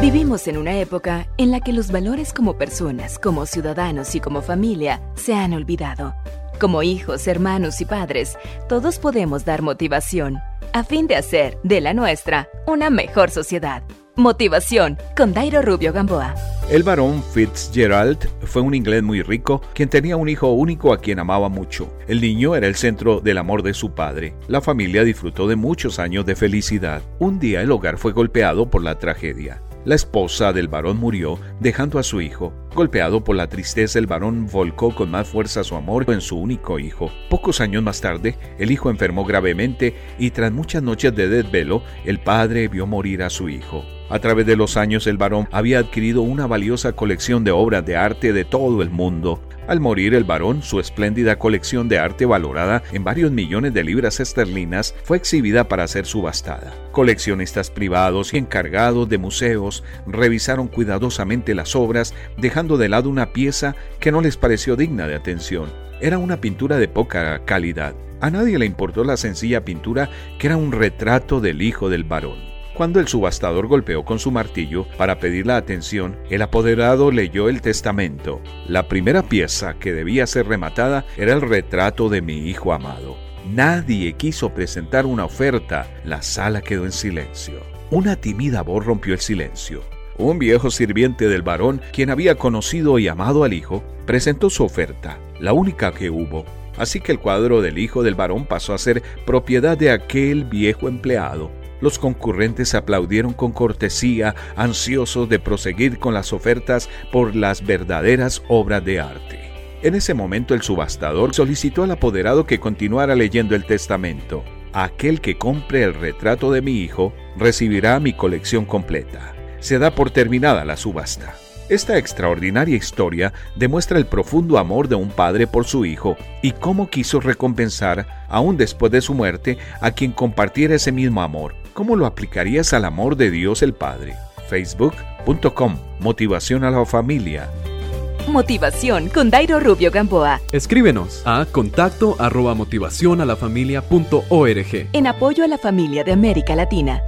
Vivimos en una época en la que los valores como personas, como ciudadanos y como familia se han olvidado. Como hijos, hermanos y padres, todos podemos dar motivación a fin de hacer de la nuestra una mejor sociedad. Motivación con Dairo Rubio Gamboa. El barón Fitzgerald fue un inglés muy rico, quien tenía un hijo único a quien amaba mucho. El niño era el centro del amor de su padre. La familia disfrutó de muchos años de felicidad. Un día el hogar fue golpeado por la tragedia. La esposa del varón murió, dejando a su hijo. Golpeado por la tristeza, el varón volcó con más fuerza su amor en su único hijo. Pocos años más tarde, el hijo enfermó gravemente y tras muchas noches de desvelo, el padre vio morir a su hijo. A través de los años el varón había adquirido una valiosa colección de obras de arte de todo el mundo. Al morir el varón, su espléndida colección de arte valorada en varios millones de libras esterlinas fue exhibida para ser subastada. Coleccionistas privados y encargados de museos revisaron cuidadosamente las obras, dejando de lado una pieza que no les pareció digna de atención. Era una pintura de poca calidad. A nadie le importó la sencilla pintura que era un retrato del hijo del varón. Cuando el subastador golpeó con su martillo para pedir la atención, el apoderado leyó el testamento. La primera pieza que debía ser rematada era el retrato de mi hijo amado. Nadie quiso presentar una oferta. La sala quedó en silencio. Una tímida voz rompió el silencio. Un viejo sirviente del varón, quien había conocido y amado al hijo, presentó su oferta, la única que hubo. Así que el cuadro del hijo del varón pasó a ser propiedad de aquel viejo empleado. Los concurrentes aplaudieron con cortesía, ansiosos de proseguir con las ofertas por las verdaderas obras de arte. En ese momento el subastador solicitó al apoderado que continuara leyendo el testamento. Aquel que compre el retrato de mi hijo recibirá mi colección completa. Se da por terminada la subasta. Esta extraordinaria historia demuestra el profundo amor de un padre por su hijo y cómo quiso recompensar, aún después de su muerte, a quien compartiera ese mismo amor. ¿Cómo lo aplicarías al amor de Dios el Padre? Facebook.com Motivación a la familia. Motivación con Dairo Rubio Gamboa. Escríbenos a contacto arroba motivación a la familia punto org. En apoyo a la familia de América Latina.